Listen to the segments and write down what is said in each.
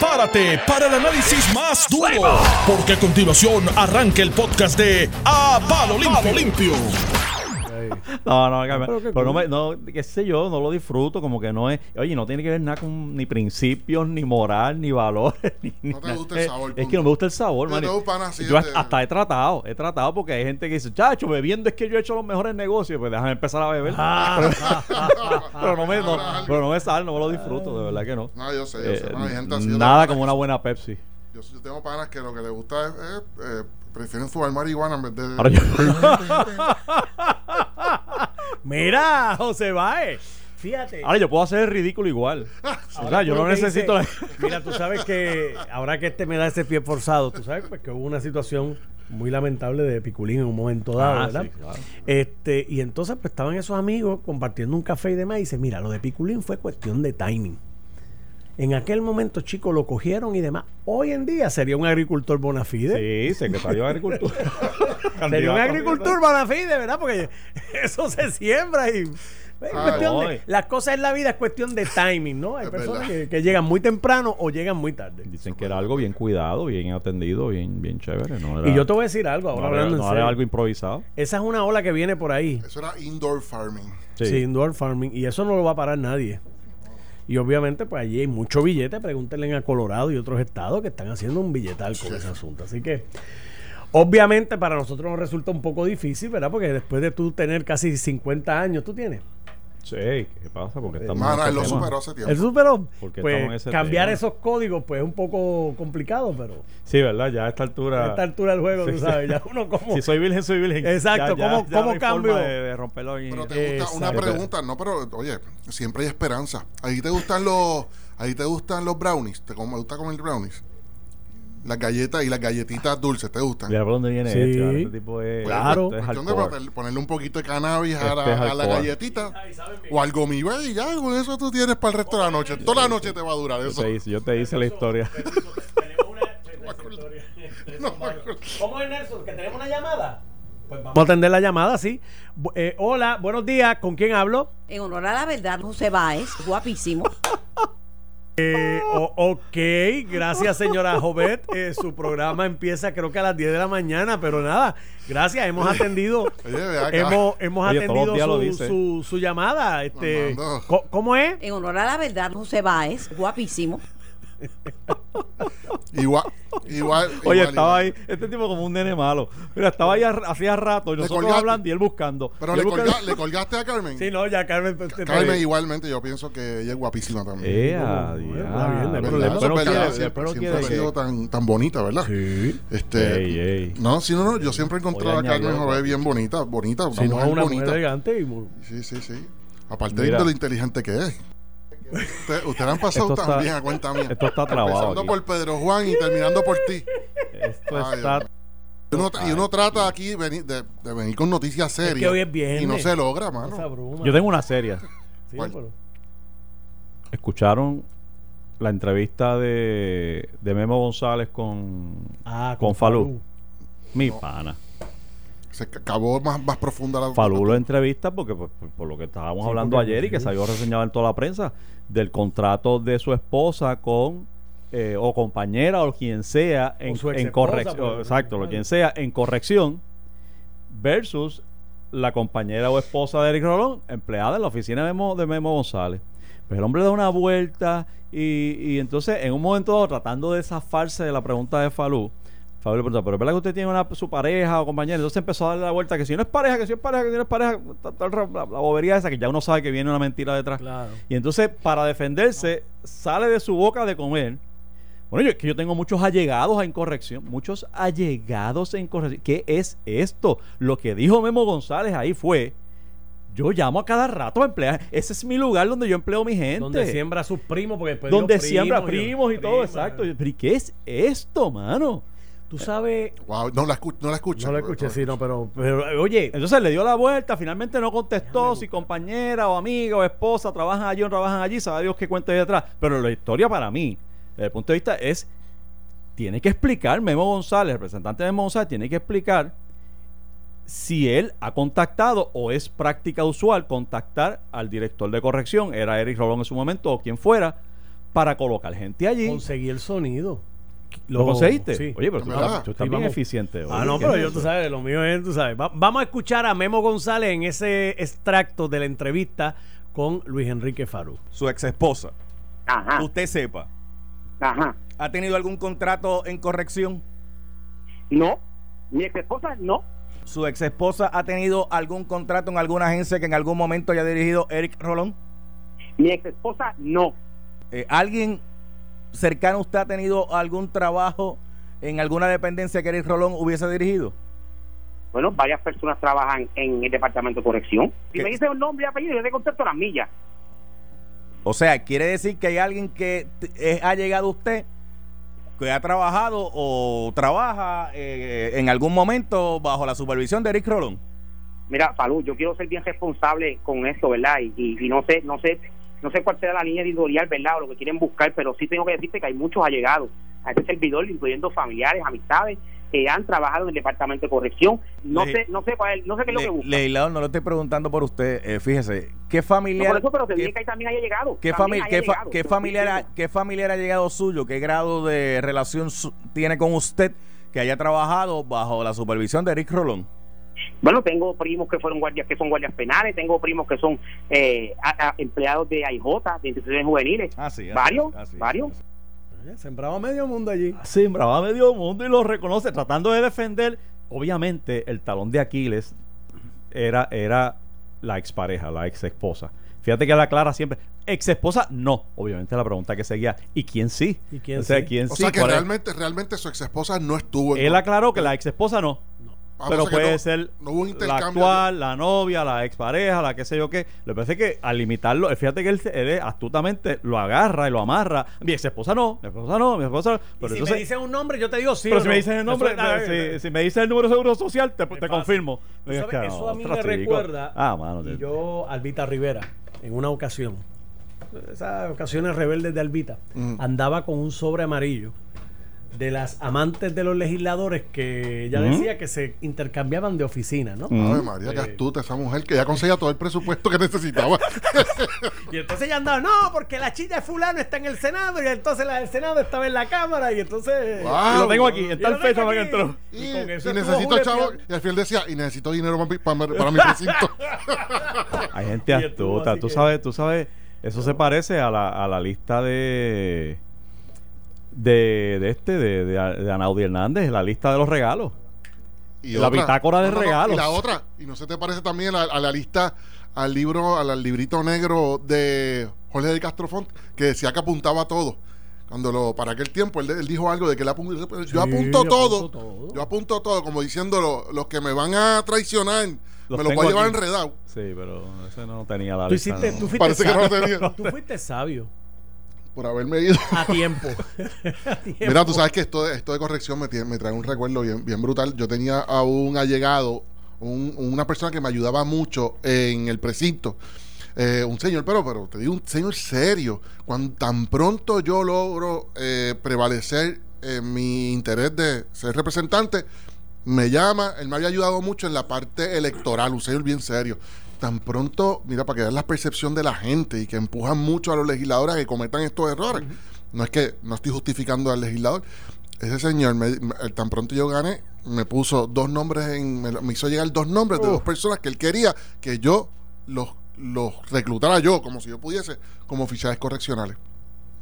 prepárate para el análisis más duro, porque a continuación arranca el podcast de A Palo Limpio. No, no, que- Pero no, me, no, qué sé yo, no lo disfruto, como que no es, oye, no tiene que ver nada con ni principios, ni moral, ni valores, ni No te gusta el Es- sabor, Es, que punto. no me gusta el sabor, man. Yo hasta, he tratado, he tratado porque hay gente que dice, chacho, bebiendo es que yo he hecho los mejores negocios, pues déjame empezar a beber. Ah. pero, no me, no, pero no me sale, no me lo disfruto, de verdad que no. No, yo sé, yo sé. Eh, No, hay gente así. yo nada como una buena Pepsi. que- Yo, yo tengo panas que lo que les gusta es, es, eh, prefieren fumar marihuana en vez de. Mira, José Baez. Fíjate. Ahora yo puedo hacer el ridículo igual. o sea, yo no necesito... Mira, tú sabes que ahora que este me da ese pie forzado, tú sabes pues, que hubo una situación muy lamentable de Piculín en un momento dado, Ah, ¿verdad? sí, claro. Este, y entonces pues estaban esos amigos compartiendo un café y demás y dice, mira, lo de Piculín fue cuestión de timing. En aquel momento, chicos, lo cogieron y demás. Hoy en día sería un agricultor bona fide. Sí, secretario de Agricultura. Sería un agricultor bona fide, ¿verdad? Porque eso se siembra y... es Ah, cuestión no, de- eh. las cosas en la vida es cuestión de timing, ¿no? Hay Es personas que, que llegan muy temprano o llegan muy tarde. Dicen que era algo bien cuidado, bien atendido, bien, bien chévere. No era, Y yo te voy a decir algo, ahora no era, hablando en no era algo improvisado. Esa es una ola que viene por ahí. Eso era indoor farming. Sí. Sí, indoor farming. Y eso no lo va a parar nadie. Y obviamente, pues allí hay mucho billete. Pregúntenle a Colorado y otros estados que están haciendo un billetal con ese asunto. Así que, obviamente, para nosotros nos resulta un poco difícil, ¿verdad? Porque después de tú tener casi 50 años, ¿tú tienes? Sí, ¿qué pasa? Porque estamos Mano, en él lo este tema. superó hace tiempo. Él superó. Porque Pues, estamos en ese cambiar tema. esos códigos, pues es un poco complicado, pero Sí, ¿verdad? Ya a esta altura... a esta altura del juego, Sí, tú sí. sabes, ya uno como... Si soy virgen, soy virgen. Exacto, ¿cómo- ya cómo no hay cambio? forma De, de romperlo en- Pero te gusta una pregunta, no, pero oye, siempre hay esperanza. Ahí te gustan los, ahí te gustan los brownies, te gusta comer brownies. Las galletas y las galletitas dulces, ¿te gustan? Mira por dónde viene Sí. esto. Este tipo es... Claro. es Cuestión de ponerle un poquito de cannabis a, la, Este a la galletita o al gomibé y ya, con eso tú tienes para el resto de la noche. Toda la noche te va a durar Yo eso. te hice, yo te hice la historia. No. ¿Cómo es Nelson? ¿Que tenemos una llamada? Pues vamos a atender la llamada, sí. Eh, hola, buenos días. ¿Con quién hablo? En honor a la verdad, José Báez, guapísimo. Eh, ok, gracias señora Jovet. Eh, su programa empieza creo que a las 10 de la mañana, pero nada, gracias. Hemos atendido, Oye, hemos, Oye, atendido su, su, su llamada. Este, ¿Cómo es? En honor a la verdad, José Báez, guapísimo. Igual, igual. Oye, igual, estaba igual. ahí, este tipo como un nene malo. Mira, estaba ahí hacía rato y Le nosotros colgaste. hablando y él buscando. Pero le, él buscando- colga- le colgaste a Carmen. Sí, no, ya Carmen. pues, te- Carmen te- igualmente, yo pienso que ella es guapísima también. Eh, Bueno, a bueno, diablo. está bien, no hay ¿Verdad? problema. Eso es Después no verdad, quiere- siempre, después no siempre quiere ha que- sido tan, tan bonita, ¿verdad? Sí. Este, Ey, ey. No, sí, no, no, yo siempre he encontrado a Carmen Jové bien bonita, bonita, una Si no, mujer una bonita. mujer elegante y muy- Sí, sí, sí. Aparte Mira. de lo inteligente que es. Usted- Ustedes han pasado Esto está- también a cuenta mía. Esto está trabado Empezando aquí. por Pedro Juan y terminando por ti. Esto Ay, está... Y uno, y uno trata aquí venir- de, de venir con noticias serias. que hoy es viernes. Y no se logra, esa mano. bruma. Yo tengo una serie. Sí, ¿Cuál? pero- ¿Escucharon la entrevista de, de Memo González con, Ah, con Falú? Mi pana. Se ca- acabó más, más profunda la. Falú lo entrevista porque pues, por, por lo que estábamos Sí, hablando ayer y que salió reseñado en toda la prensa del contrato de su esposa con eh, o compañera o quien sea en, en corrección pues, exacto lo quien sea en corrección versus la compañera o esposa de Eric Rolón empleada en la oficina de Memo, de Memo González pero el hombre da una vuelta y, y entonces en un momento dado tratando de zafarse de la pregunta de Falú Falú le pero es verdad que usted tiene una, su pareja o compañera. Entonces empezó a darle la vuelta que si no es pareja, que si es pareja, que si no es pareja, la, la bobería esa que ya uno sabe que viene una mentira detrás. Claro. Y entonces, para defenderse, sale de su boca de comer. Bueno, yo, es que yo tengo muchos allegados a incorrección, muchos allegados a incorrección. ¿Qué es esto? Lo que dijo Memo González ahí fue, yo llamo a cada rato a emplear, ese es mi lugar donde yo empleo a mi gente. Donde siembra a sus primos, porque después donde digo siembra primos, primos y todo, exacto. Pero ¿y qué es esto, mano? Tú sabes, Wow, no la, escu- no la escuché. no lo escuché, sí, no, pero, pero oye, Entonces le dio la vuelta, finalmente no contestó si compañera o amiga o esposa trabajan allí o no trabajan allí, sabe Dios qué cuenta hay detrás. Pero la historia para mí, desde el punto de vista, es, tiene que explicar, Memo González, el representante de Memo González, tiene que explicar si él ha contactado o es práctica usual contactar al director de corrección, era Eric Rolón en su momento o quien fuera, para colocar gente allí. Conseguí el sonido. ¿Lo conseguiste? Sí. Oye, pero tú, ¿Verdad? estás, tú estás Sí, bien vamos. eficiente. Ah, hoy. no, ¿Qué pero es yo, eso? tú sabes, lo mío es, tú sabes. Va- vamos a escuchar a Memo González en ese extracto de la entrevista con Luis Enrique Farú. Su ex esposa, Ajá, usted sepa, ajá. ¿ha tenido algún contrato en corrección? No, mi ex esposa no. ¿Su ex esposa ha tenido algún contrato en alguna agencia que en algún momento haya dirigido Eric Rolón? Mi ex esposa no. Eh, ¿Alguien cercano usted ha tenido algún trabajo en alguna dependencia que Eric Rolón hubiese dirigido? Bueno, varias personas trabajan en el departamento de corrección. Si ¿Qué? me dice un nombre y apellido, yo te contesto las millas. O sea, quiere decir que hay alguien que eh, ha llegado a usted, que ha trabajado o trabaja eh, en algún momento bajo la supervisión de Eric Rolón. Mira, Falú, yo quiero ser bien responsable con esto, ¿verdad? Y, y, y no sé, no sé, no sé cuál sea la línea editorial, ¿verdad? O lo que quieren buscar, pero sí tengo que decirte que hay muchos allegados a este servidor, incluyendo familiares, amistades, que han trabajado en el departamento de corrección. No Le- sé, no sé cuál, no sé qué es lo Le- que buscan. legislador, no lo estoy preguntando por usted. eh, fíjese, ¿qué No, familiar, por eso, pero te qué, que ahí también haya llegado. qué También fami- haya qué llegado. qué lo familiar, ha, qué familiar ha llegado suyo? ¿Qué grado de relación su- tiene con usted que haya trabajado bajo la supervisión de Eric Rolón? Bueno, tengo primos que fueron guardias, que son guardias penales, tengo primos que son eh, a- a- empleados de AIJ, de instituciones juveniles. Ah, sí, así, varios, así, varios. así. Eh, Sembraba medio mundo allí. Sembraba a medio mundo y lo reconoce, tratando de defender. Obviamente, el talón de Aquiles era, era la expareja, la ex esposa. Fíjate que la aclara siempre. Ex esposa, no. Obviamente la pregunta que seguía. ¿Y quién sí? ¿Y quién o sea, sí? ¿quién O sí? sea que realmente, realmente su ex esposa no estuvo en Él aclaró que la ex esposa no. Ah, pero puede no- ser no hubo la actual, la novia, la expareja, la qué sé yo qué. Lo que pasa es que al limitarlo, fíjate que él, él astutamente lo agarra y lo amarra. Mi ex esposa no, mi esposa no, mi esposa no. Y Pero si entonces, me dices un nombre, yo te digo sí. pero o si no. me dices el nombre, eh, si, si me dices el número de seguro social, te, confirmo. Sabes, que eso a mí me chico. recuerda. Ah, mano. y yo, Albita Rivera, en una ocasión, esas ocasiones rebeldes de Albita, Ujú. andaba con un sobre amarillo de las amantes de los legisladores que Ujú. decía que se intercambiaban de oficina, ¿no? Mm. Ave María, qué Eh. astuta esa mujer que ya conseguía todo el presupuesto que necesitaba. Y entonces ella andaba, no, porque la chica de fulano está en el Senado y entonces la del Senado estaba en la Cámara y entonces... Wow. Y lo tengo aquí, Y en tal lo tengo fecha para que entró. Y, Y con eso y necesito chavo. Y al final decía, y necesito dinero para mi, para, para mi precinto. Hay gente astuta. Tú que- sabes, tú sabes, eso se parece a la, a la lista de de, de este, de, de, de Anaudi Hernández, la lista de los regalos. Y La bitácora de regalos. Y la otra, y no se te parece también a, a la lista, al libro, al, al librito negro de Jorge de Castrofont, que decía que apuntaba todo. Cuando lo, para aquel tiempo, él, él dijo algo de que él apu- yo Sí, apunto todo, apunto todo. yo apunto todo, como diciendo lo- los que me van a traicionar, Los me los voy a llevar aquí. enredado. Sí, pero ese no tenía la Tú, lista. hiciste, no. tú fuiste Parece que no lo sabio. tenía. Tú fuiste sabio. Por haberme ido. A tiempo. A tiempo. Mira, tú sabes que esto de, esto de corrección me, tiene- me trae un recuerdo bien, bien brutal. Yo tenía a un allegado, un- una persona que me ayudaba mucho en el precinto. Eh, un señor, pero, pero te digo, un señor serio. Cuando tan pronto yo logro eh, prevalecer en mi interés de ser representante, me llama. Él me había ayudado mucho en la parte electoral, un señor bien serio. Tan pronto, mira, para que veas la percepción de la gente y que empujan mucho a los legisladores a que cometan estos errores. No es que no estoy justificando al legislador. Ese señor, me- tan pronto yo gané, me puso dos nombres, en, me, me hizo llegar dos nombres de dos personas que él quería que yo los, los reclutara yo, como si yo pudiese, como oficiales correccionales.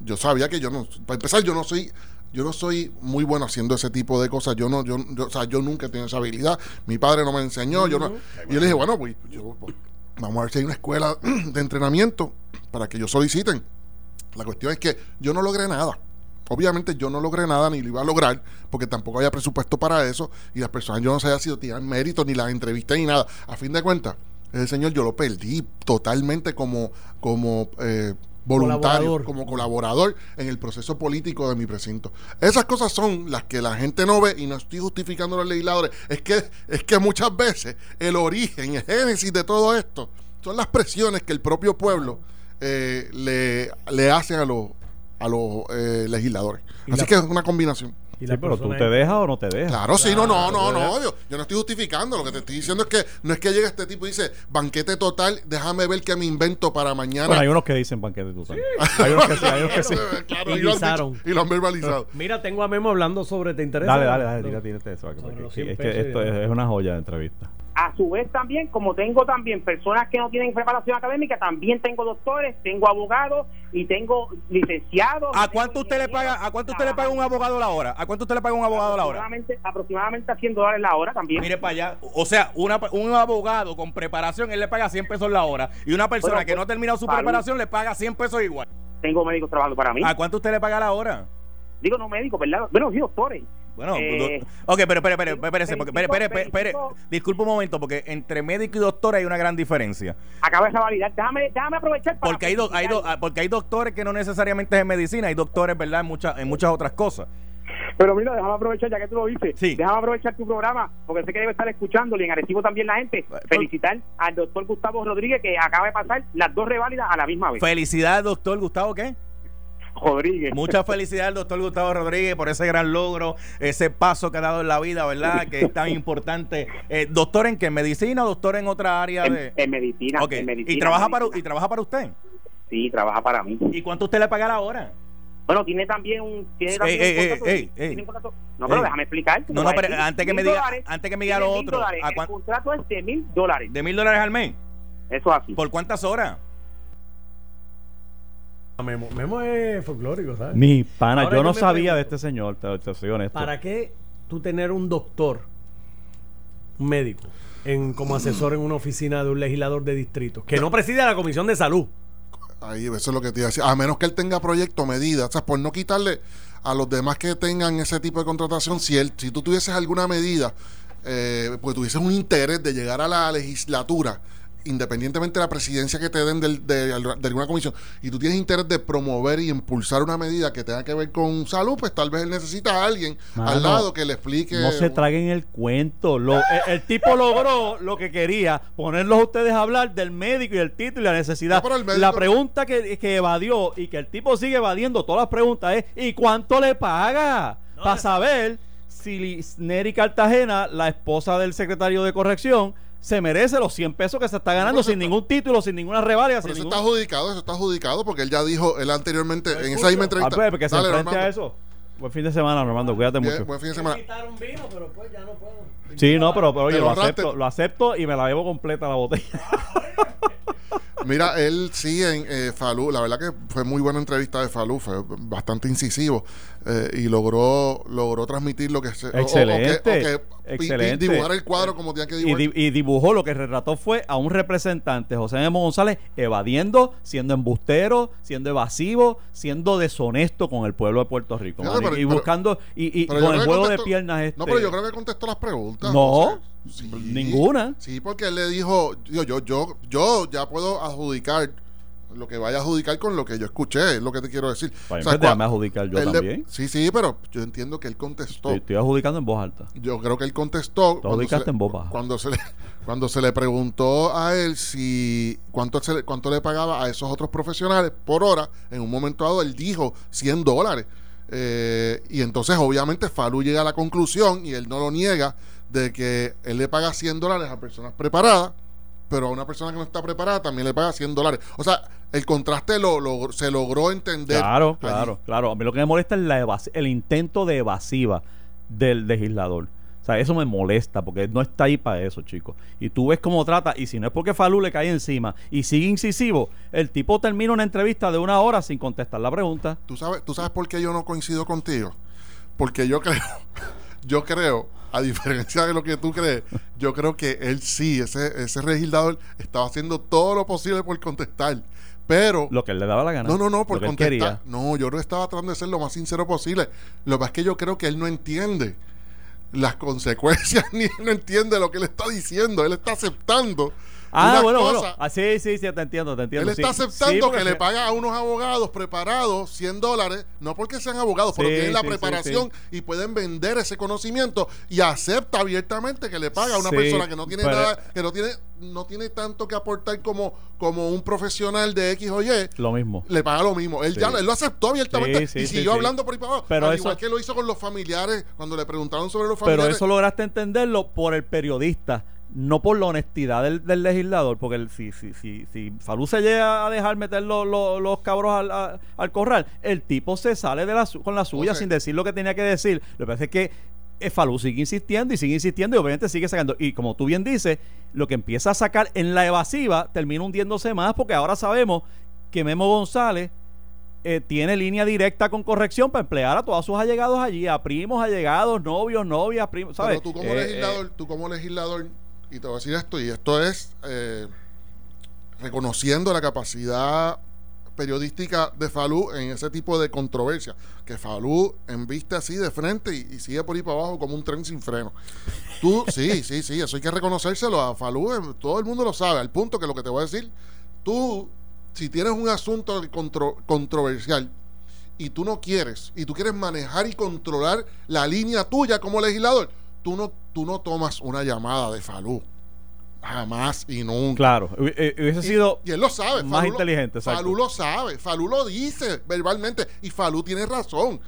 Yo sabía que yo no, para empezar, yo no soy, yo no soy muy bueno haciendo ese tipo de cosas. Yo no, yo, yo- o sea, yo nunca he tenido esa habilidad. Mi padre no me enseñó. Yo no, y yo le dije, bueno, pues, yo, pues, vamos a ver si hay una escuela de entrenamiento para que ellos soliciten. La cuestión es que yo no logré nada. Obviamente yo no logré nada ni lo iba a lograr porque tampoco había presupuesto para eso y las personas yo no sabía si tirar méritos ni las entrevistas ni nada. A fin de cuentas, ese señor yo lo perdí totalmente como, como eh, voluntario, Colaborador. como colaborador en el proceso político de mi precinto. Esas cosas son las que la gente no ve y no estoy justificando a los legisladores. Es que, es que muchas veces el origen, el génesis de todo esto son las presiones que el propio pueblo eh, le, le hace a los, a los eh, legisladores. Así la- que es una combinación. Y Sí, pero tú te es- dejas o no te dejas. Claro, sí, no, no, no, no. Yo, yo no estoy justificando. Lo que te estoy diciendo es que no es que llega este tipo y dice, banquete total, déjame ver qué me invento para mañana. Bueno, hay unos que dicen banquete total. Hay unos que sí, hay unos que sí. Claro, Y y, lo dicho, y lo han verbalizado. Mira, tengo a Memo hablando sobre, ¿te interesa? Dale, dale, dale, tírate, tírate eso. Sobre porque los es 100 que esto es, es una joya de entrevista. A su vez también, como tengo también personas que no tienen preparación académica, también tengo doctores, tengo abogados y tengo licenciados. ¿A cuánto usted le paga? ¿A cuánto usted le paga un abogado la hora? ¿A cuánto usted le paga un abogado la hora? Aproximadamente, aproximadamente a 100 dólares la hora también. Mire para allá. O sea, una, un abogado con preparación, él le paga 100 pesos la hora. Y una persona Bueno, que no ha terminado su preparación le paga 100 pesos igual. Tengo médicos trabajando para mí. ¿A cuánto usted le paga la hora? Digo, no médicos, ¿verdad? Bueno, sí, doctores. Bueno, Eh, ok, pero espere, espere, espérese, porque, espere, espere, espere, espere. 25. disculpe un momento, porque entre médico y doctor hay una gran diferencia. Acaba esa validad. Déjame, déjame aprovechar para. Porque hay, do- hay do- felicitar. porque hay doctores que no necesariamente es en medicina, hay doctores, ¿verdad?, en, muchas en muchas otras cosas. Pero mira, déjame aprovechar, ya que tú lo dices. Sí. Déjame aprovechar tu programa, porque sé que debe estar escuchándolo y en Arecibo también la gente. pues- Felicitar al doctor Gustavo Rodríguez, que acaba de pasar las dos reválidas a la misma vez. Felicidades, doctor Gustavo, ¿qué? Rodríguez. Muchas felicidades al doctor Gustavo Rodríguez por ese gran logro, ese paso que ha dado en la vida, ¿verdad? Que es tan importante. Eh, ¿Doctor en qué? ¿En medicina o doctor en otra área de...? en medicina. Ok. en medicina, ¿Y, trabaja para, medicina. ¿Y trabaja para usted? Sí, trabaja para mí. ¿Y cuánto usted le paga la hora? Bueno, tiene también un. Tiene también ey, un contrato- ey, un contrato- No, pero déjame explicar. No, no, pero antes que me diga- antes que me diga lo otro, ¿a El contrato es de mil dólares. ¿De mil dólares al mes? Eso es así. ¿Por cuántas horas? Memo, Memo es folclórico, ¿sabes? Mi pana, Ahora yo no sabía de este señor, te, te soy honesto. ¿Para qué tú tener un doctor, un médico, en, como asesor en una oficina de un legislador de distrito, que no preside la Comisión de Salud? Ahí, eso es lo que te iba a decir. A menos que él tenga proyecto, medidas, o sea, por no quitarle a los demás que tengan ese tipo de contratación, si él, si tú tuvieses alguna medida, eh, pues tuvieses un interés de llegar a la legislatura, independientemente de la presidencia que te den del- de, de alguna comisión, y tú tienes interés de promover y impulsar una medida que tenga que ver con salud, pues tal vez él necesita a alguien Mano, al lado que le explique. No se traguen el cuento. Lo- el, el tipo logró lo que quería, ponerlos a ustedes a hablar del médico y el título y la necesidad. No, médico- La pregunta que, que evadió y que el tipo sigue evadiendo todas las preguntas es ¿y cuánto le paga? Para saber si Neri Cartagena, la esposa del secretario de corrección, se merece los 100 pesos que se está ganando sin ningún título, sin ninguna revalia. Pero sin eso ningún... está adjudicado, eso está adjudicado, porque él ya dijo, él anteriormente, en esa misma Ah, entrevista. pues, porque se Dale, enfrente a eso. Buen fin de semana, Normando. Cuídate Bien, mucho. buen fin de semana. un vino, pero pues ya no puedo. Sí, no, pero, pero oye, lo acepto, lo acepto y me la bebo completa la botella. Mira, él sí en eh, Falú, la verdad que fue muy buena entrevista de Falú, fue bastante incisivo eh, y logró logró transmitir lo que se... o- o- o Excelente, que- o que excelente. dibujar el cuadro como tenía que y, dibujar. di- y dibujó lo que retrató fue a un representante, José Memo González, evadiendo, siendo embustero, siendo evasivo, siendo deshonesto con el pueblo de Puerto Rico. Fíjate, y, pero- y buscando, y, y con el juego de piernas este. No, pero yo creo que contestó las preguntas. No, José. Sí. ninguna. Sí, porque él le dijo, yo, yo, yo, yo ya puedo adjudicar lo que vaya a adjudicar con lo que yo escuché, es lo que te quiero decir. Pues, O sea, déjame adjudicar yo le- también. sí, sí, pero yo entiendo que él contestó. Estoy, estoy adjudicando en voz alta. Yo creo que él contestó Tú cuando se, adjudicaste le, en voz baja. cuando se le cuando se le preguntó a él si cuánto se le, cuánto le pagaba a esos otros profesionales por hora, en un momento dado él dijo 100 dólares. Eh, y entonces obviamente Falú llega a la conclusión y él no lo niega de que él le paga 100 dólares a personas preparadas, pero a una persona que no está preparada también le paga 100 dólares. O sea, el contraste lo, lo- se logró entender. Claro, allí. claro, claro. A mí lo que me molesta es la el intento de evasiva del legislador. O sea, eso me molesta porque no está ahí para eso, chicos. Y tú ves cómo trata, y si no es porque Falú le cae encima y sigue incisivo, el tipo termina una entrevista de una hora sin contestar la pregunta. ¿Tú sabes, ¿Tú sabes por qué yo no coincido contigo? Porque yo creo, yo creo, a diferencia de lo que tú crees, yo creo que él sí, ese, ese legislador estaba haciendo todo lo posible por contestar. Pero, Lo que él le daba la gana. no, no, no, por contestar. quería. No, yo no estaba tratando de ser lo más sincero posible. Lo que pasa es que yo creo que él no entiende las consecuencias, ni él no entiende lo que él está diciendo. Él está aceptando Ah, bueno, bueno. cosas. Ah, sí, sí, sí, te entiendo, te entiendo. Él sí. está aceptando que le paga a unos abogados preparados 100 dólares, no porque sean abogados, pero tienen la preparación y pueden vender ese conocimiento y acepta abiertamente que le paga a una persona que no tiene pero- nada, que no tiene, no tiene tanto que aportar como, como un profesional de X o Y. Lo mismo. Le paga lo mismo. Él ya él lo aceptó abiertamente y siguió hablando por ahí para abajo. Pero Al eso- igual que lo hizo con los familiares, cuando le preguntaron sobre los Pero familiares. eso lograste entenderlo por el periodista, no por la honestidad del, del legislador, porque el- si, si, si, se llega a dejar meter los, los, los cabros al, a- al corral, el tipo se sale de la, con la suya sea- sin decir lo que tenía que decir. Lo que pasa es que eh, Falú sigue insistiendo y sigue insistiendo y obviamente sigue sacando. Y como tú bien dices, lo que empieza a sacar en la evasiva termina hundiéndose más porque ahora sabemos que Memo González eh, tiene línea directa con corrección para emplear a todos sus allegados allí, a primos, allegados, novios, novias, primos, ¿sabes? Pero tú como Eh, legislador, tú como legislador, y te voy a decir esto, y esto es eh, reconociendo la capacidad periodística de Falú en ese tipo de controversia, que Falú embiste así de frente y, y sigue por ahí para abajo como un tren sin freno. Tú, sí, sí, sí, eso hay que reconocérselo a Falú, eh, todo el mundo lo sabe, al punto que lo que te voy a decir, tú, si tienes un asunto contro- controversial, y tú no quieres, y tú quieres manejar y controlar la línea tuya como legislador, tú no, tú no tomas una llamada de Falú. Jamás y nunca. Claro, eh, hubiese sido y, él lo sabe. más Falú inteligente. Falú lo sabe. Falú lo dice verbalmente. Y Falú tiene razón.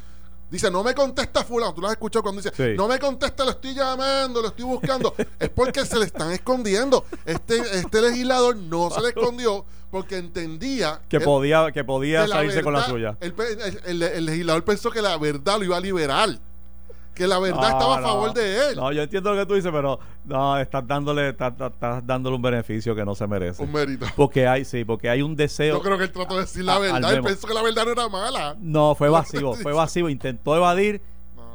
Dice, no me contesta fulano. Tú lo has escuchado cuando dice, Sí. no me contesta, lo estoy llamando, lo estoy buscando. es porque se le están escondiendo. Este, este legislador no se le escondió porque entendía que podía que podía que salirse con la suya. El, el- el- el legislador pensó que la verdad lo iba a liberar. Que la verdad No, estaba a no. favor de él. No, yo entiendo lo que tú dices, pero no, estás dándole, estás, estás- dándole un beneficio que no se merece. Un mérito. Porque hay, sí, porque hay un deseo. Yo creo que él trató de decir la verdad. Él pensó que la verdad no era mala. No, fue vacío, fue vacío. Intentó evadir.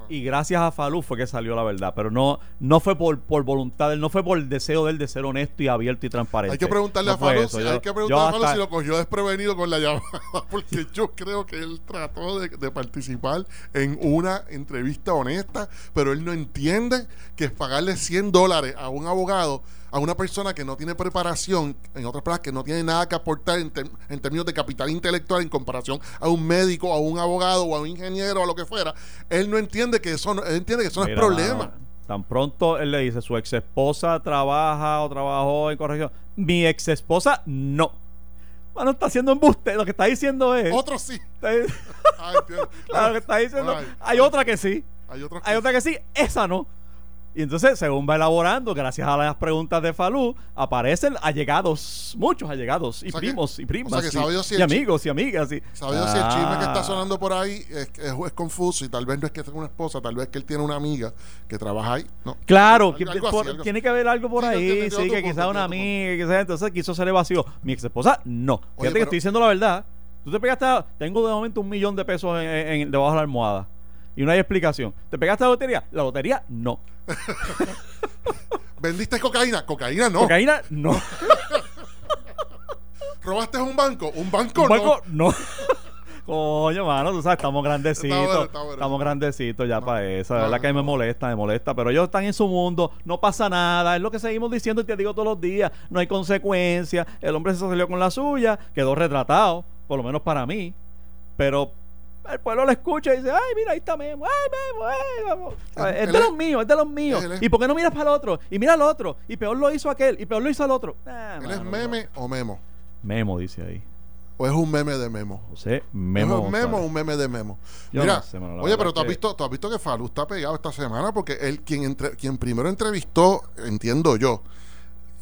Y gracias a Falú fue que salió la verdad. Pero no, no fue por, por voluntad de él, no fue por el deseo de él de ser honesto y abierto y transparente. Hay que preguntarle No a eso. si, hay que preguntarle a hasta- si lo cogió desprevenido con la llamada, porque yo creo que él trató de, de participar en una entrevista honesta, pero él no entiende que pagarle 100 dólares a un abogado, a una persona que no tiene preparación, en otras palabras, que no tiene nada que aportar en, en términos de capital intelectual en comparación a un médico, a un abogado o a un ingeniero o a lo que fuera. Él no entiende que eso no, él entiende que eso no Mira, es problema. tan pronto él le dice, su ex esposa trabaja o trabajó en corrección. Mi ex esposa, no. Bueno, está haciendo embuste. Lo que está diciendo es. Otro sí. está- Ah, claro, lo que está diciendo. Ay, hay otra que sí. hay otra que sí. Esa no. Y entonces, según va elaborando, gracias a las preguntas de Falú, aparecen allegados, muchos allegados, y O sea que- primos, y primas, o sea que y, si amigos, y amigas. Y, Sabe Dios si el chisme que está Ah. sonando por ahí es, es, es confuso y tal vez no es que tenga una esposa, tal vez que él tiene una amiga que trabaja ahí. No. Claro, Algo- que- algo por- así, algo tiene que haber algo por Sí, yo ahí, sí, que quizás una amiga, quizás entonces quiso ser evasivo. Mi ex esposa, no. Fíjate que pero- estoy diciendo la verdad. Tú te pegaste, tengo de momento un millón de pesos en, en- debajo de la almohada. Y no hay explicación. ¿Te pegaste la lotería? La lotería, no. ¿Vendiste cocaína? Cocaína no. Cocaína, no. ¿Robaste un banco? Un banco Un banco, no. no. Coño, mano, tú sabes, estamos grandecitos. Está bueno, está bueno. Estamos grandecitos ya para eso. La no, verdad que a mí me no. molesta, me molesta. Pero ellos están en su mundo, no pasa nada. Es lo que seguimos diciendo y te digo todos los días. No hay consecuencias. El hombre se salió con la suya, quedó retratado, por lo menos para mí. Pero el pueblo lo escucha y dice, ay, mira, ahí está Memo, ay, Memo, ay, vamos. Él- Es de es- los míos, es de los míos. es- ¿Y por qué no miras para el otro? Y mira al otro. Y peor lo hizo aquel, y peor lo hizo al otro. Ah, ¿Él es meme o memo? Memo, dice ahí. ¿O es un meme de memo? José ¿Es Memo. un memo o un meme de memo? Yo Mira, no sé, mano, la oye, pero tú has, visto, tú has visto que Falú está pegado esta semana porque él, quien, entre- quien primero entrevistó, entiendo yo,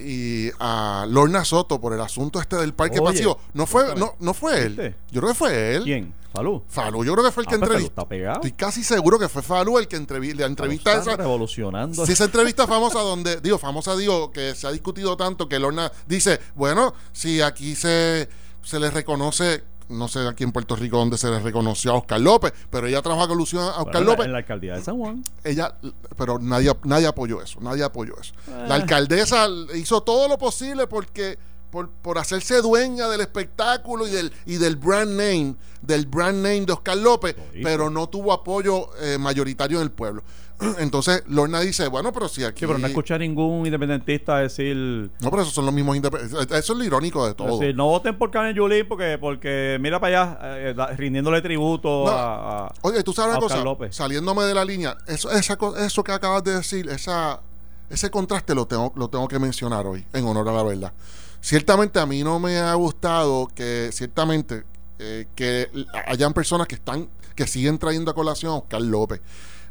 y a Lorna Soto por el asunto este del parque Oye, pasivo, no fue, no, no fue él. Yo creo que fue él. ¿Quién? Falú. Falú, yo creo que fue el que Ah, Falú entrevistó. está pegado. Estoy casi seguro que fue Falú el que entrevistó. La entrevista esa. revolucionando. Si esa entrevista famosa donde, digo, famosa digo, que se ha discutido tanto que Lorna dice, bueno, si aquí se, se le reconoce, no sé aquí en Puerto Rico donde se le reconoció a Oscar López, pero ella trabaja con alusión a Oscar Bueno, en la- López, En la alcaldía de San Juan. ella, pero nadie, nadie apoyó eso, nadie apoyó eso. Eh. La alcaldesa hizo todo lo posible porque por, por hacerse dueña del espectáculo y del, y del brand name, del brand name de Oscar López, pero no tuvo apoyo eh, mayoritario en el pueblo. Entonces, Lorna dice, bueno, pero si aquí... Sí, pero no escuché a ningún independentista decir, No, pero esos son los mismos independientes. Eso es lo irónico de todo. decir, no voten por Carmen Yulín porque, porque mira para allá, eh, da- rindiéndole tributo No. a, a- Oye, tú sabes una cosa, López. saliéndome de la línea, eso, esa, eso que acabas de decir, esa, ese contraste lo tengo, lo tengo que mencionar hoy, en honor a la verdad. Ciertamente a mí no me ha gustado que, ciertamente, eh, que hayan personas que están, que siguen trayendo a colación a Oscar López.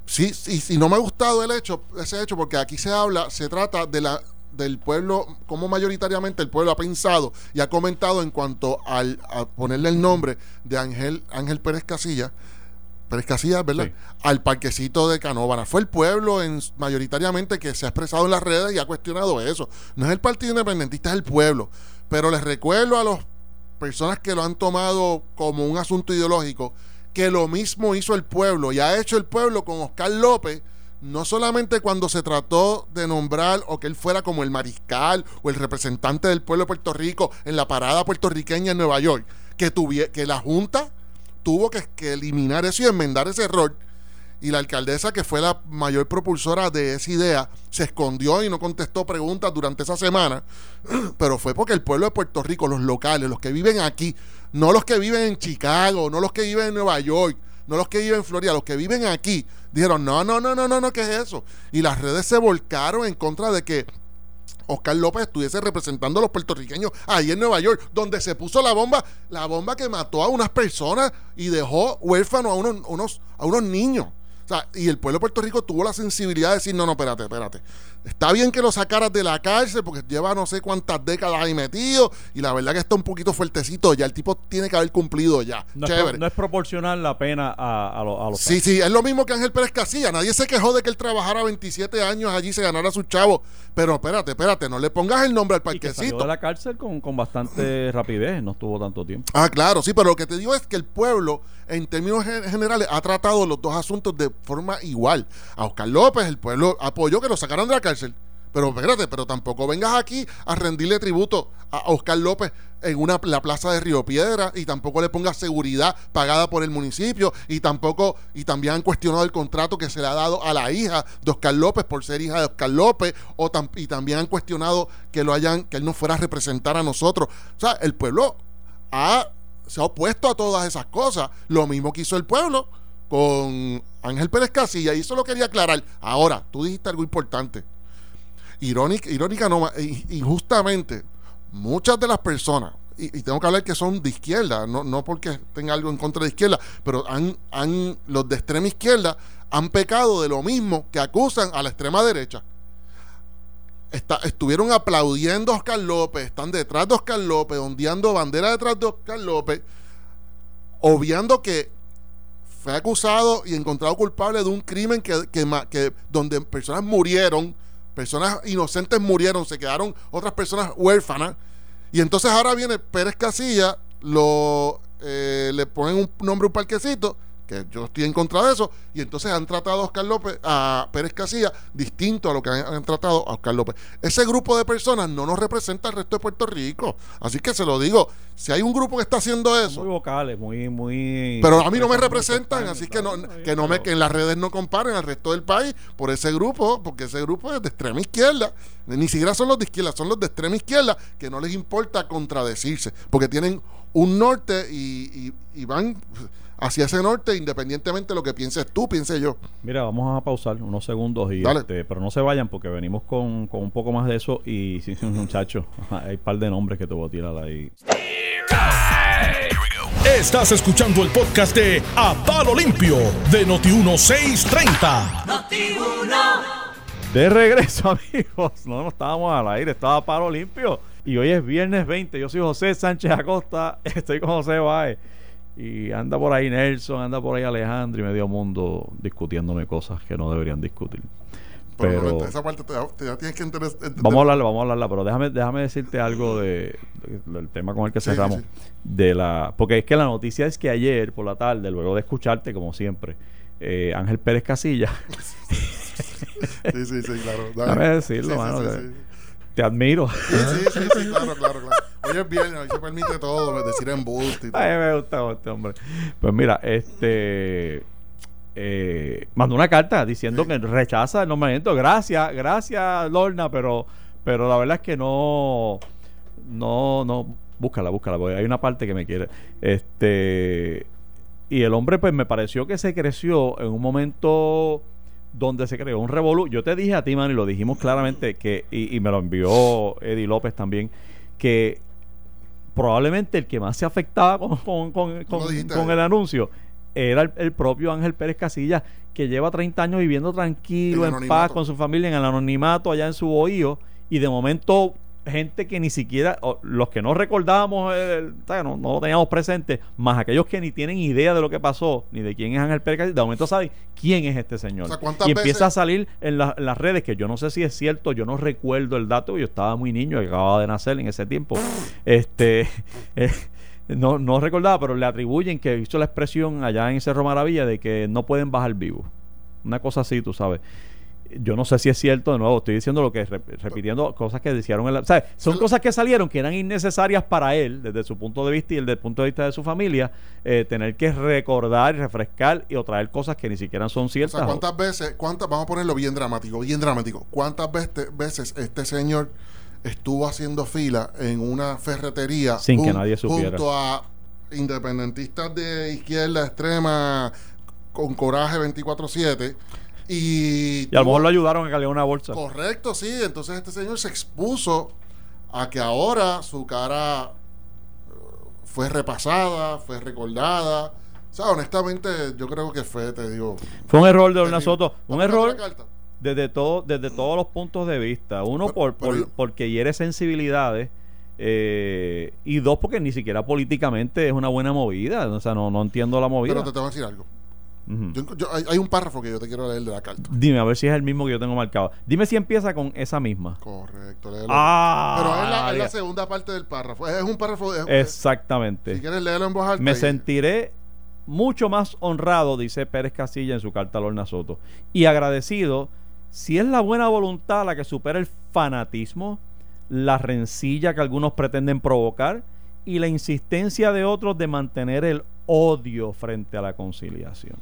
Sí, sí, sí, no me ha gustado el hecho, ese hecho, porque aquí se habla, se trata de la del pueblo, como mayoritariamente el pueblo ha pensado y ha comentado en cuanto al, a ponerle el nombre de Ángel, Ángel Pérez Casilla, Pérez Casillas, ¿verdad? Sí. Al parquecito de Canóvana. Fue el pueblo en, mayoritariamente que se ha expresado en las redes y ha cuestionado eso. No es el Partido Independentista, es el pueblo. Pero les recuerdo a las personas que lo han tomado como un asunto ideológico que lo mismo hizo el pueblo y ha hecho el pueblo con Oscar López, no solamente cuando se trató de nombrar o que él fuera como el mariscal o el representante del pueblo de Puerto Rico en la parada puertorriqueña en Nueva York, que, que la Junta tuvo que, que eliminar eso y enmendar ese error. Y la alcaldesa, que fue la mayor propulsora de esa idea, se escondió y no contestó preguntas durante esa semana. Pero fue porque el pueblo de Puerto Rico, los locales, los que viven aquí, no los que viven en Chicago, no los que viven en Nueva York, no los que viven en Florida, los que viven aquí, dijeron, no, no, no, no, no, no, ¿qué es eso? Y las redes se volcaron en contra de que Oscar López estuviese representando a los puertorriqueños ahí en Nueva York, donde se puso la bomba, la bomba que mató a unas personas y dejó huérfanos a unos, unos, a unos niños. O sea, y el pueblo de Puerto Rico tuvo la sensibilidad de decir, no, no, espérate, espérate. Está bien que lo sacaras de la cárcel porque lleva no sé cuántas décadas ahí metido y la verdad que está un poquito fuertecito ya. El tipo tiene que haber cumplido ya. no, es, Chévere. pro- no es proporcional la pena a, a, lo- a los Sí, sí, es lo mismo que Ángel Pérez Casilla. Nadie se quejó de que él trabajara 27 años allí y se ganara su chavo. Pero espérate, espérate, no le pongas el nombre al y que salió parquecito. de la cárcel con, con bastante rapidez, no estuvo tanto tiempo. Ah, claro, sí, pero lo que te digo es que el pueblo, en términos gen- generales, ha tratado los dos asuntos de forma igual. A Oscar López, el pueblo apoyó que lo sacaran de la cárcel. Pero espérate, pero tampoco vengas aquí a rendirle tributo a Oscar López en una la plaza de Río Piedra y tampoco le pongas seguridad pagada por el municipio y tampoco y también han cuestionado el contrato que se le ha dado a la hija de Oscar López por ser hija de Oscar López o y también han cuestionado que lo hayan que él no fuera a representar a nosotros. O sea, el pueblo ha, se ha opuesto a todas esas cosas. Lo mismo que hizo el pueblo con Ángel Pérez Casilla, y eso lo quería aclarar. Ahora, tú dijiste algo importante. Irónica, irónica no, injustamente, muchas de las personas, y, tengo que hablar que son de izquierda, no, no porque tenga algo en contra de izquierda, pero han, han, los de extrema izquierda han pecado de lo mismo que acusan a la extrema derecha. Estuvieron aplaudiendo a Oscar López, están detrás de Oscar López, ondeando bandera detrás de Oscar López, obviando que fue acusado y encontrado culpable de un crimen que, que, que donde personas murieron, personas inocentes murieron, se quedaron otras personas huérfanas. Y entonces ahora viene Pérez Casilla, lo eh, le ponen un nombre un parquecito, que yo estoy en contra de eso, y entonces han tratado a Oscar López, a Pérez Casilla, distinto a lo que han, han tratado a Oscar López. Ese grupo de personas no nos representa al resto de Puerto Rico. Así que se lo digo, si hay un grupo que está haciendo eso, Muy vocales, muy, muy. pero a mí no me representan, así que no, que no me que en las redes no comparen al resto del país por ese grupo, porque ese grupo es de extrema izquierda. Ni siquiera son los de izquierda, son los de extrema izquierda que no les importa contradecirse, porque tienen un norte y, y- y van hacia ese norte independientemente de lo que pienses tú, piense yo. Mira, vamos a pausar unos segundos y Dale. este, pero no se vayan porque venimos con, con un poco más de eso y sí, muchachos, hay un par de nombres que te voy a tirar ahí. Estás escuchando el podcast de A Palo Limpio de Noti1630. De regreso, amigos. No, no estábamos al aire, estaba a paro limpio. Y hoy es viernes 20. Yo soy José Sánchez Acosta. Estoy con José Baez. Y anda por ahí Nelson, anda por ahí Alejandro y medio mundo discutiéndome cosas que no deberían discutir. Pero momento, esa parte te, te- ya tienes que enter- entender. vamos a hablarla, vamos a hablarla. Pero déjame, déjame decirte algo de, de- del tema con el que sí, cerramos. sí. De la, porque es que la noticia es que ayer por la tarde, luego de escucharte, como siempre, eh, Ángel Pérez Casilla. Sí, sí, sí, claro. Dale. Déjame decirlo, Sí, mano. Te admiro. Sí, sí, sí, sí, claro, claro, claro. Hoy es viernes, hoy se permite todo, decir embuste y todo. Ay, me gusta este hombre. Pues mira, este eh, mandó una carta diciendo que rechaza el nombramiento. Gracias, gracias, Lorna, pero, pero la verdad es que no, no, no, búscala, búscala, porque hay una parte que me quiere. Este, y el hombre, pues me pareció que se creció en un momento donde se creó un revolú. Yo te dije a ti, man, y lo dijimos claramente, que, y, y me lo envió Eddie López también, que probablemente el que más se afectaba con, el anuncio era el, el propio Ángel Pérez Casillas, que lleva 30 años viviendo tranquilo, En paz con su familia, en el anonimato allá en su bohío, y de momento gente que ni siquiera, los que no recordábamos, eh, no, no lo teníamos presente, más aquellos que ni tienen idea de lo que pasó, ni de quién es Ángel Pérez de momento saben quién es este señor. O sea, ¿cuántas y empieza veces- a salir en, la- en las redes, que yo no sé si es cierto, yo no recuerdo el dato, yo estaba muy niño, acababa de nacer en ese tiempo. este eh, no, no recordaba, pero le atribuyen que hizo la expresión allá en Cerro Maravilla de que no pueden bajar vivos. Una cosa así, tú sabes. Yo no sé si es cierto, de nuevo, estoy diciendo lo que rep- repitiendo cosas que decían en la, ¿sabes? Son cosas que salieron que eran innecesarias para él, desde su punto de vista y desde el punto de vista de su familia, eh, tener que recordar y refrescar y o traer cosas que ni siquiera son O ciertas. sea, o- ¿cuántas veces, cuántas, vamos a ponerlo bien dramático, bien dramático, cuántas veces, veces este señor estuvo haciendo fila en una ferretería Sin que jun- nadie supiera. junto a independentistas de izquierda extrema con coraje 24/7 y, y a lo mejor lo ayudaron a que le diera una bolsa. Correcto, sí. Entonces este señor se expuso a que ahora su cara eh, fue repasada, fue recordada. O sea, honestamente, yo creo que fue, te digo. Fue un error de Orna. Soto. Un ¿Vamos a error desde todo desde todos los puntos de vista uno Pero- por, porque hiere sensibilidades eh, y dos porque ni siquiera políticamente es una buena movida o sea no, no entiendo la movida Pero te tengo que decir algo. Yo- yo- hay, hay un párrafo que yo te quiero leer de la carta. dime a ver si es el mismo que yo tengo marcado dime si empieza con esa misma Correcto, léelo. ah Pero es la, es la segunda parte del párrafo. Es un párrafo. es- exactamente si quieres leerlo en voz alta. me y- sentiré mucho más honrado, dice Pérez Casilla en su carta a Lorna Soto, y agradecido si es la buena voluntad la que supera el fanatismo, la rencilla que algunos pretenden provocar y la insistencia de otros de mantener el odio frente a la conciliación.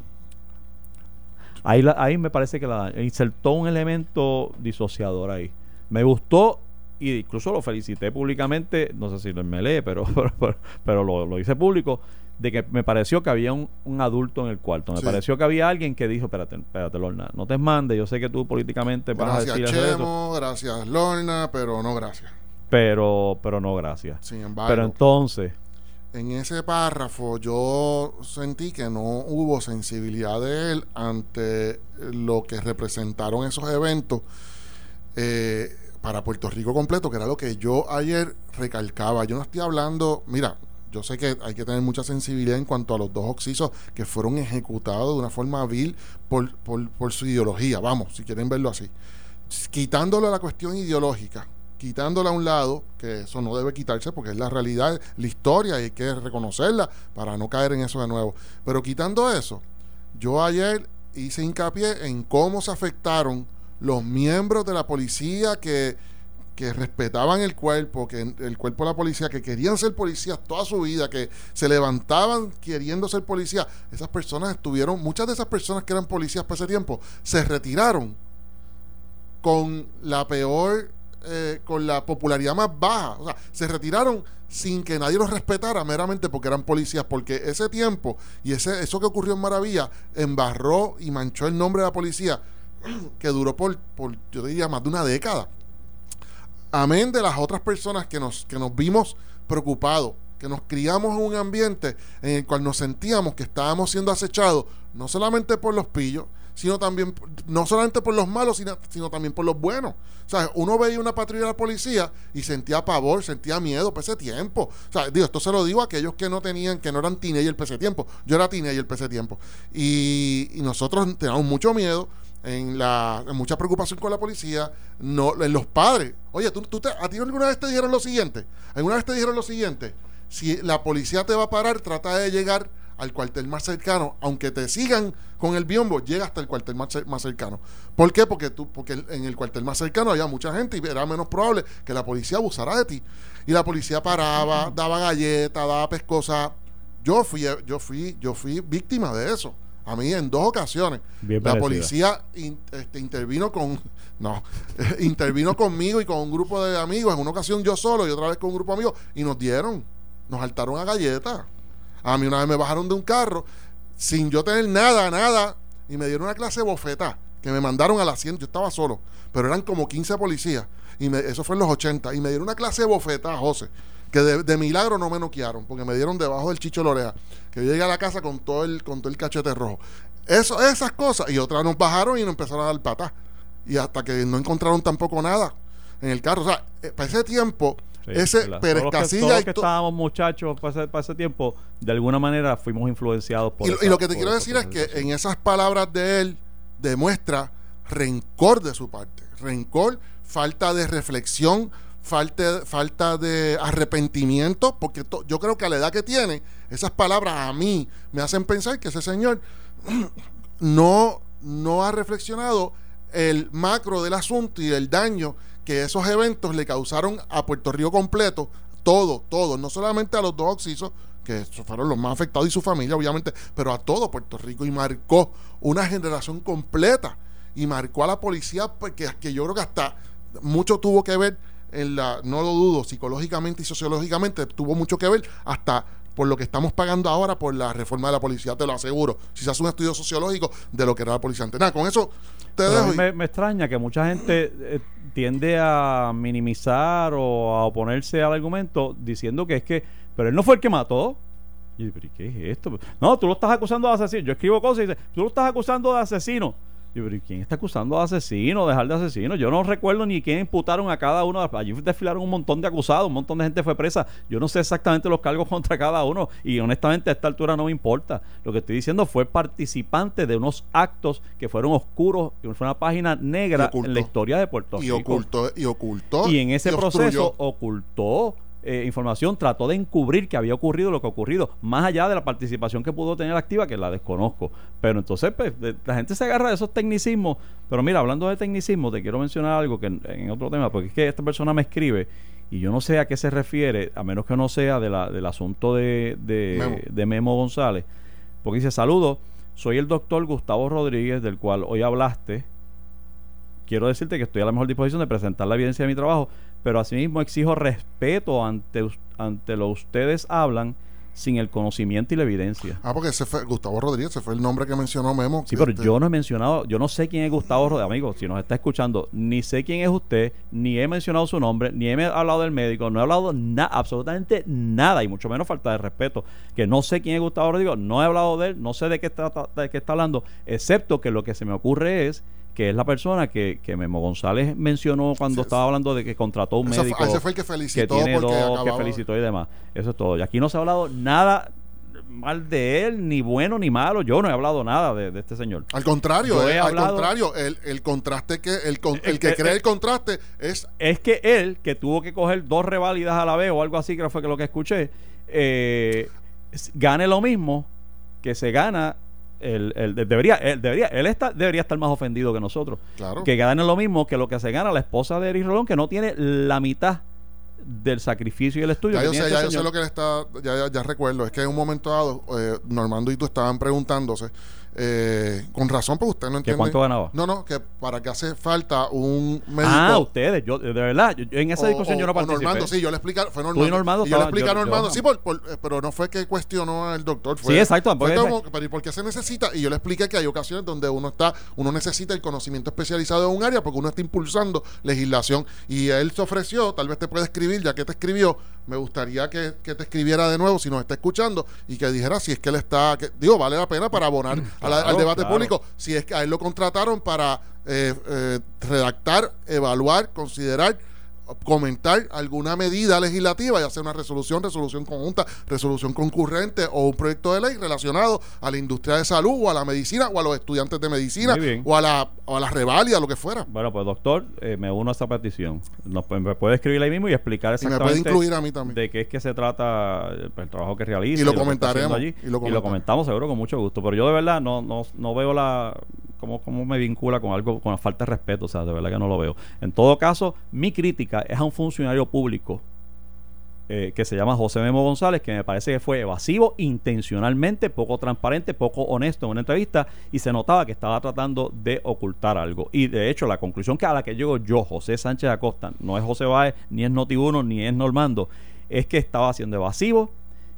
Ahí, la- ahí me parece que la insertó un elemento disociador ahí. Me gustó y incluso lo felicité públicamente, no sé si lo me lee, pero, pero, pero- pero lo, lo hice público, de que me pareció que había un, un adulto en el cuarto. Me Sí. pareció que había alguien que dijo, espérate, espérate, Lorna, no te mandes, yo sé que tú políticamente vas a Gracias, eso, Chemo. Gracias, Lorna. Pero no gracias. pero, pero no, gracias. Sin embargo. Pero entonces, En ese párrafo yo sentí que no hubo sensibilidad de él ante lo que representaron esos eventos eh, para Puerto Rico completo, que era lo que yo ayer recalcaba. Yo no estoy hablando, mira, yo sé que hay que tener mucha sensibilidad en cuanto a los dos oxisos que fueron ejecutados de una forma vil por, por, su ideología, vamos, si quieren verlo así. Quitándole la cuestión ideológica, quitándola a un lado, que eso no debe quitarse porque es la realidad, la historia y hay que reconocerla para no caer en eso de nuevo. Pero quitando eso, yo ayer hice hincapié en cómo se afectaron los miembros de la policía que, que respetaban el cuerpo, que el cuerpo de la policía, que querían ser policías toda su vida, que se levantaban queriendo ser policías. Esas personas estuvieron, muchas de esas personas que eran policías para ese tiempo, se retiraron con la peor, eh, con la popularidad más baja. O sea, se retiraron sin que nadie los respetara meramente porque eran policías, porque ese tiempo y ese, eso que ocurrió en Maravilla embarró y manchó el nombre de la policía que duró por, por yo diría, más de una década. Amén de las otras personas que nos, que nos vimos preocupados, que nos criamos en un ambiente en el cual nos sentíamos que estábamos siendo acechados, no solamente por los pillos, sino también, no solamente por los malos, sino, sino también por los buenos. O sea, uno veía una patrulla de la policía y sentía pavor, sentía miedo por ese tiempo. O sea, digo, esto se lo digo a aquellos que no tenían, que no eran teenager por ese tiempo. Yo era teenager por ese tiempo. Y, nosotros teníamos mucho miedo, en la en mucha preocupación con la policía, no en los padres. Oye, ¿tú, tú ¿a ti alguna vez te dijeron lo siguiente? ¿Alguna vez te dijeron lo siguiente? Si la policía te va a parar, trata de llegar al cuartel más cercano, aunque te sigan con el biombo, llega hasta el cuartel más, más cercano. ¿Por qué? Porque, tú, porque en el cuartel más cercano había mucha gente y era menos probable que la policía abusara de ti. Y la policía paraba, daba galletas, daba pescosas. Yo fui, yo fui, yo fui víctima de eso. A mí en dos ocasiones. Bien la parecida. policía in- este, intervino con, no, intervino conmigo y con un grupo de amigos. En una ocasión yo solo y otra vez con un grupo de amigos y nos dieron, nos saltaron a galletas. A mí una vez me bajaron de un carro sin yo tener nada, nada y me dieron una clase de bofeta que me mandaron al asiento. Yo estaba solo, pero eran como 15 policías y me- eso fue en los 80 y me dieron una clase de bofeta, José. Que de, de milagro no me noquearon, porque me dieron debajo del chicho oreja. Que yo llegué a la casa con todo el, con todo el cachete rojo. Eso, esas cosas. Y otras nos bajaron y nos empezaron a dar patas. Y hasta que no encontraron tampoco nada en el carro. O sea, eh, para ese tiempo, Sí, ese. Pérez Todos los que- Casilla todos y que estábamos muchachos para ese, para ese tiempo, de alguna manera fuimos influenciados por Y, esa- y lo que te quiero decir es que en esas palabras de él demuestra rencor de su parte. Rencor, falta de reflexión, falta, falta de arrepentimiento, porque to- yo creo que a la edad que tiene, esas palabras a mí me hacen pensar que ese señor no, no ha reflexionado el macro del asunto y el daño que esos eventos le causaron a Puerto Rico completo, todo, todo, no solamente a los dos oxisos, que fueron los más afectados y su familia, obviamente, pero a todo Puerto Rico y marcó una generación completa y marcó a la policía, pues, que, que yo creo que hasta mucho tuvo que ver en la, no lo dudo, psicológicamente y sociológicamente tuvo mucho que ver hasta por lo que estamos pagando ahora por la reforma de la policía, te lo aseguro. Si se hace un estudio sociológico de lo que era la policía antes. Nada, con eso te Pero a dejo. mí y- me, me extraña que mucha gente eh, tiende a minimizar o a oponerse al argumento diciendo que es que, pero él no fue el que mató. Y pero ¿y ¿qué es esto? No, tú lo estás acusando de asesino. Yo escribo cosas y dice, tú lo estás acusando de asesino. Y yo, pero ¿y quién está acusando de asesino? Dejar de asesino. Yo no recuerdo ni quién imputaron a cada uno. Allí desfilaron un montón de acusados, un montón de gente fue presa. Yo no sé exactamente los cargos contra cada uno. Y honestamente a esta altura no me importa. Lo que estoy diciendo fue participante de unos actos que fueron oscuros y fue una página negra Y en la historia de Puerto y Rico. ocultó y ocultó Y en ese y proceso obstruyó. ocultó eh, información, trató de encubrir que había ocurrido lo que ha ocurrido, más allá de la participación que pudo tener activa, que la desconozco. Pero entonces, pues, la gente se agarra de esos tecnicismos. Pero mira, hablando de tecnicismo, te quiero mencionar algo que en, en otro tema, porque es que esta persona me escribe y yo no sé a qué se refiere, a menos que no sea de la, del asunto de, de, Memo. de Memo González. Porque dice, saludos, soy el doctor Gustavo Rodríguez, del cual hoy hablaste quiero decirte que estoy a la mejor disposición de presentar la evidencia de mi trabajo, pero asimismo exijo respeto ante, ante lo que ustedes hablan sin el conocimiento y la evidencia. Ah, porque ese fue Gustavo Rodríguez, ese fue el nombre que mencionó Memo. Sí, pero Este, yo no he mencionado, yo no sé quién es Gustavo Rodríguez, amigo, si nos está escuchando, ni sé quién es usted, ni he mencionado su nombre, ni he hablado del médico, no he hablado nada, absolutamente nada, y mucho menos falta de respeto, que no sé quién es Gustavo Rodríguez, no he hablado de él, no sé de qué está, de qué está hablando, excepto que lo que se me ocurre es que es la persona que, que Memo González mencionó cuando Sí, estaba hablando de que contrató un ese fue- médico ese fue el que que felicitó tiene porque dos, que acababa- felicitó y demás. Eso es todo. Y aquí no se ha hablado nada mal de él, ni bueno ni malo. Yo no he hablado nada de, de este señor. Al contrario, eh, al contrario, el, el contraste que el, con- el Eh, que eh, cree eh, el contraste es Es que él, que tuvo que coger dos reválidas a la vez o algo así, creo fue que lo que escuché, eh, gane lo mismo que se gana. El, el- debería, él, debería, él está, debería estar más ofendido que nosotros. claro. Que gane lo mismo que lo que se gana la esposa de Eric Rolón, que no tiene la mitad del sacrificio y el estudio Ya que yo sé, este ya yo sé lo que le está, ya, ya, ya recuerdo, es que en un momento dado, eh, Normando y tú estaban preguntándose, eh, con razón, porque usted no ¿Que entiende. cuánto ganaba? No, no, que para qué hace falta un médico. Ah, ustedes, yo, de verdad, yo, en esa discusión o- yo no participé. Normando, sí, yo le expliqué, fue Normando. y Normando y yo le expliqué a yo- yo Normando, no. sí, por- por- eh, pero no fue que cuestionó al doctor. Fue, Sí, exacto, fue como, pero ¿y por qué se necesita? Y yo le expliqué que hay ocasiones donde uno está, uno necesita el conocimiento especializado de un área porque uno está impulsando legislación. Y él se ofreció, tal vez te puede escribir, ya que te escribió, me gustaría que, que te escribiera de nuevo si nos está escuchando y que dijera si es que él está, que, digo, vale la pena para abonar la- al debate claro. público, si es que a él lo contrataron para eh, eh, redactar, evaluar, considerar comentar alguna medida legislativa, ya sea una resolución, resolución conjunta, resolución concurrente o un proyecto de ley relacionado a la industria de salud o a la medicina o a los estudiantes de medicina o a la, o a la reválida, lo que fuera. Bueno, pues doctor, eh, me uno a esa petición. Nos, me puede escribir ahí mismo y explicar Y me exactamente puede incluir a mí también. de qué es que se trata eh, el trabajo que realiza Y lo comentaremos, allí. y lo y lo comentamos. comentamos seguro con mucho gusto. Pero yo de verdad no, no, no veo la cómo, cómo me vincula con algo, con la falta de respeto. O sea, de verdad que no lo veo. En todo caso, mi crítica es a un funcionario público eh, que se llama José Memo González, que me parece que fue evasivo intencionalmente, poco transparente, poco honesto en una entrevista y se notaba que estaba tratando de ocultar algo. Y de hecho, la conclusión que a la que llego yo, José Sánchez Acosta, no es José Báez, ni es Notiuno, ni es Normando, es que estaba siendo evasivo,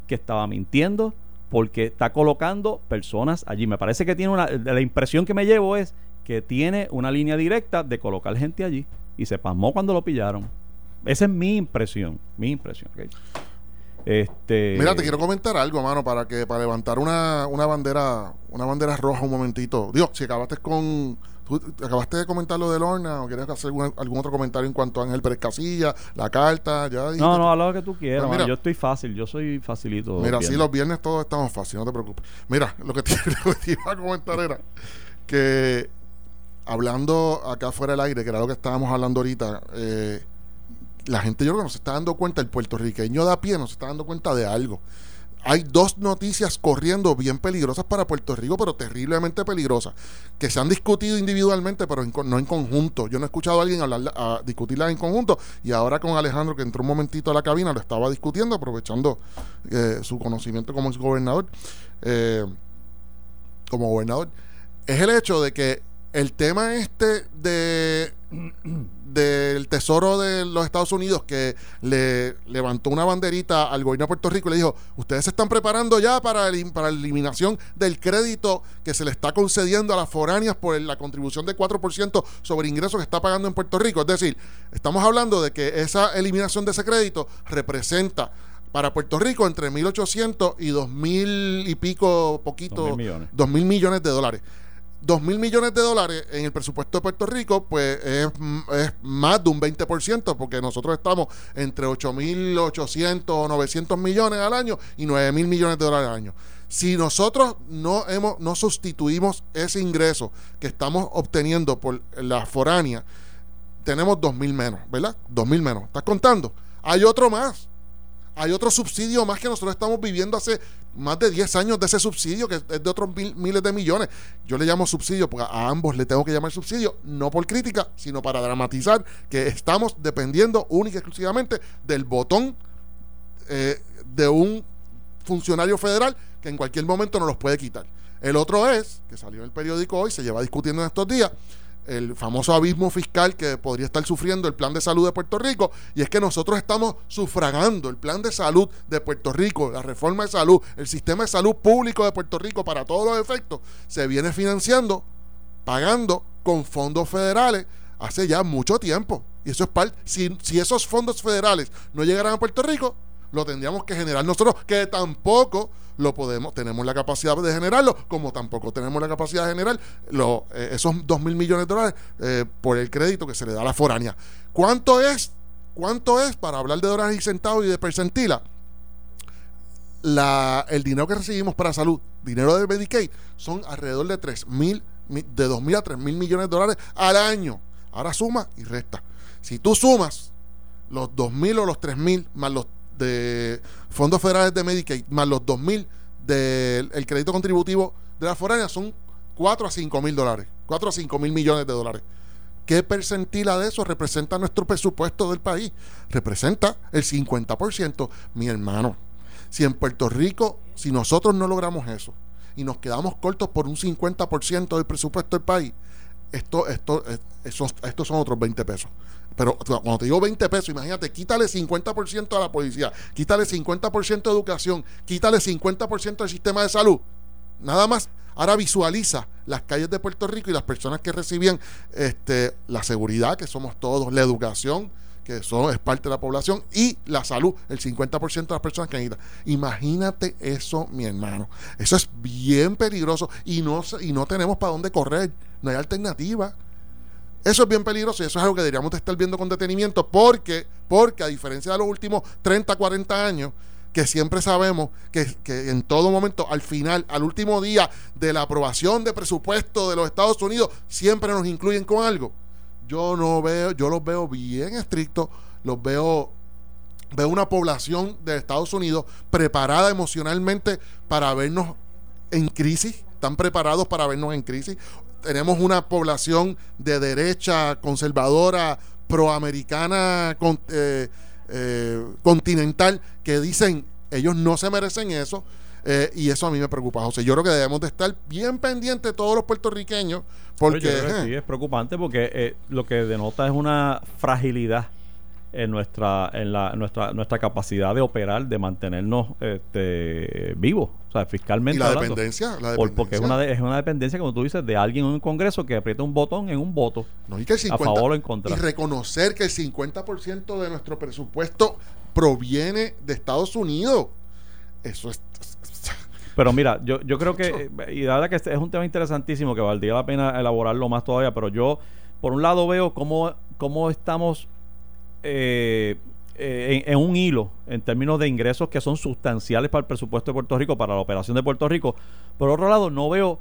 que estaba mintiendo, porque está colocando personas allí. Me parece que tiene una. La impresión que me llevo es que tiene una línea directa de colocar gente allí y se pasmó cuando lo pillaron. Esa es mi impresión, mi impresión. Este, Mira, te quiero comentar algo, mano, para que para levantar una, una bandera una bandera roja un momentito. Digo, si acabaste con tú acabaste de comentar lo de Lorna o quieres hacer algún, algún otro comentario en cuanto a Ángel Pérez Casilla, la carta, ya dijiste No, no, habla lo que tú quieras. Pues mira. yo estoy fácil, yo soy facilito. Mira, bien. sí, los viernes todos estamos fáciles, no te preocupes. Mira, lo que te, lo que te iba a comentar era que hablando acá fuera del aire, que era lo que estábamos hablando ahorita, eh, la gente yo creo que nos está dando cuenta, el puertorriqueño de a pie nos está dando cuenta de algo. Hay dos noticias corriendo bien peligrosas para Puerto Rico, pero terriblemente peligrosas, que se han discutido individualmente, pero no en conjunto. Yo no he escuchado a alguien hablar, discutirlas en conjunto, y ahora con Alejandro, que entró un momentito a la cabina, lo estaba discutiendo, aprovechando eh, su conocimiento como gobernador, eh, como gobernador, es el hecho de que el tema este de del Tesoro de los Estados Unidos que le levantó una banderita al gobierno de Puerto Rico y le dijo, ustedes se están preparando ya para, el- para la eliminación del crédito que se le está concediendo a las foráneas por la contribución de 4% sobre ingresos que está pagando en Puerto Rico. Es decir, estamos hablando de que esa eliminación de ese crédito representa para Puerto Rico entre 1.800 y 2.000 y pico, poquito, 2.000 millones. 2.000 millones de dólares. 2 mil millones de dólares en el presupuesto de Puerto Rico, pues es, más de un 20%, porque nosotros estamos entre 8 mil 800 o 900 millones al año y 9 mil millones de dólares al año. Si nosotros no, hemos, no sustituimos ese ingreso que estamos obteniendo por la foránea, tenemos 2 mil menos, ¿verdad? 2 mil menos. ¿Estás contando? Hay otro más hay otro subsidio más que nosotros estamos viviendo hace más de 10 años de ese subsidio, que es de otros mil- miles de millones. Yo le llamo subsidio porque a ambos le tengo que llamar subsidio, no por crítica, sino para dramatizar que estamos dependiendo única y exclusivamente del botón eh, de un funcionario federal que en cualquier momento nos los puede quitar. El otro es, que salió en el periódico hoy, se lleva discutiendo en estos días, el famoso abismo fiscal que podría estar sufriendo el plan de salud de Puerto Rico, y es que nosotros estamos sufragando el plan de salud de Puerto Rico, la reforma de salud, el sistema de salud público de Puerto Rico para todos los efectos, se viene financiando, pagando con fondos federales hace ya mucho tiempo. Y eso es parte, si, si esos fondos federales no llegaran a Puerto Rico, lo tendríamos que generar nosotros, que tampoco lo podemos, tenemos la capacidad de generarlo, como tampoco tenemos la capacidad de generar lo- eh, esos 2 mil millones de dólares eh, por el crédito que se le da a la foránea. ¿Cuánto es? ¿Cuánto es para hablar de dólares y centavos y de percentila? La, el dinero que recibimos para salud, dinero de Medicaid, son alrededor de 3 mil, mi- de 2 mil a 3 mil millones de dólares al año. Ahora suma y resta. Si tú sumas los 2 mil o los 3 mil más los de fondos federales de Medicaid más los 2 mil del el crédito contributivo de la foránea son 4 a 5 mil dólares, 4 a 5 mil millones de dólares. ¿Qué percentila de eso representa nuestro presupuesto del país? Representa el 50%, mi hermano. Si en Puerto Rico, si nosotros no logramos eso y nos quedamos cortos por un 50% del presupuesto del país, esto, esto, estos son otros 20 pesos. Pero cuando te digo 20 pesos, imagínate, quítale 50% a la policía, quítale 50% de educación, quítale 50% del sistema de salud. Nada más. Ahora visualiza las calles de Puerto Rico y las personas que recibían este, la seguridad, que somos todos, la educación, que son, es parte de la población, y la salud, el 50% de las personas que necesitan. Imagínate eso, mi hermano. Eso es bien peligroso y no, y no tenemos para dónde correr. No hay alternativa. Eso es bien peligroso y eso es algo que deberíamos de estar viendo con detenimiento porque, porque a diferencia de los últimos 30, 40 años, que siempre sabemos que, que en todo momento, al final, al último día de la aprobación de presupuesto de los Estados Unidos, siempre nos incluyen con algo. Yo no veo, yo los veo bien estrictos, los veo veo una población de Estados Unidos preparada emocionalmente para vernos en crisis, están preparados para vernos en crisis. Tenemos una población de derecha conservadora, proamericana, con, eh, eh, continental, que dicen ellos no se merecen eso. eh, y eso a mí me preocupa, José. Yo creo que debemos de estar bien pendientes todos los puertorriqueños, porque eh, sí, es preocupante porque eh, lo que denota es una fragilidad en nuestra en la nuestra nuestra capacidad de operar de mantenernos este, vivos o sea fiscalmente y la hablando. dependencia, la Por- porque es una de- es una dependencia como tú dices de alguien en un congreso que aprieta un botón en un voto No, y que el a favor o en contra Y reconocer que el 50% de nuestro presupuesto proviene de Estados Unidos. Eso es. Pero mira, yo, yo creo que, y la verdad que este es un tema interesantísimo que valdría la pena elaborarlo más todavía, pero yo, por un lado, veo cómo, cómo estamos eh, eh, en, un hilo en términos de ingresos que son sustanciales para el presupuesto de Puerto Rico, para la operación de Puerto Rico. Por otro lado, no veo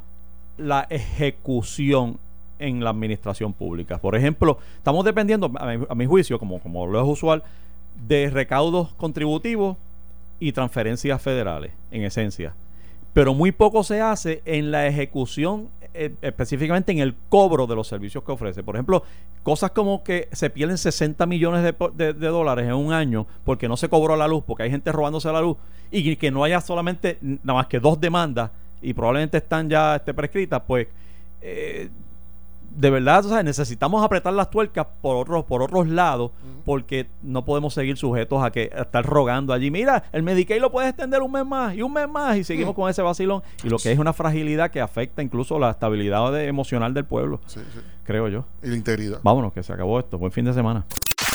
la ejecución en la administración pública. Por ejemplo, estamos dependiendo, a mi, a mi juicio, como, como lo es usual, de recaudos contributivos y transferencias federales, en esencia. Pero muy poco se hace en la ejecución, eh, específicamente en el cobro de los servicios que ofrece. Por ejemplo, cosas como que se pierden 60 millones de, de dólares en un año porque no se cobró la luz, porque hay gente robándose la luz, y que no haya solamente nada más que dos demandas y probablemente están ya este, prescritas, pues eh, de verdad, o sea, necesitamos apretar las tuercas por otros, por otros lados, porque no podemos seguir sujetos a que a estar rogando allí. Mira, el Medicaid lo puedes extender un mes más y un mes más y seguimos con ese vacilón. Y lo que es una fragilidad que afecta incluso la estabilidad de- emocional del pueblo, Sí, sí. creo yo. Y la integridad. Vámonos, que se acabó esto. Buen fin de semana.